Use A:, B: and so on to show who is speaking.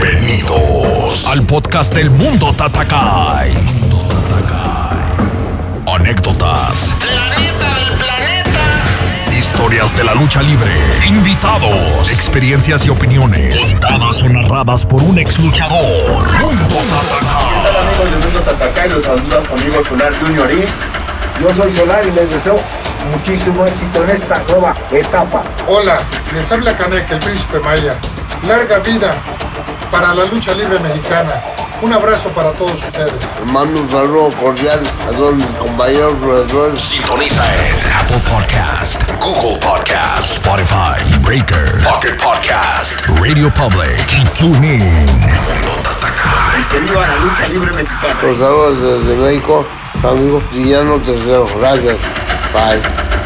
A: Bienvenidos al podcast del Mundo Tatakai. Anécdotas. Historias de la lucha libre. Invitados. Experiencias y opiniones. Contadas o narradas por un ex luchador. Mundo Tatakai.
B: Hola amigos del Mundo Tatacay, los saluda su amigo Solar Junior y
C: Yo soy Solar y les deseo muchísimo éxito en esta nueva etapa.
D: Hola, les habla Canek, el príncipe Maya. Larga vida para la lucha libre mexicana. Un abrazo para todos ustedes.
E: Mando un saludo cordial a todos mis compañeros profesores.
A: Sintoniza en Apple Podcast, Google Podcast, Spotify, Breaker, Pocket Podcast, Radio Public y TuneIn.
B: que viva la lucha libre mexicana.
E: Los saludos desde México, amigo Guillermo Tercero. Gracias. Bye.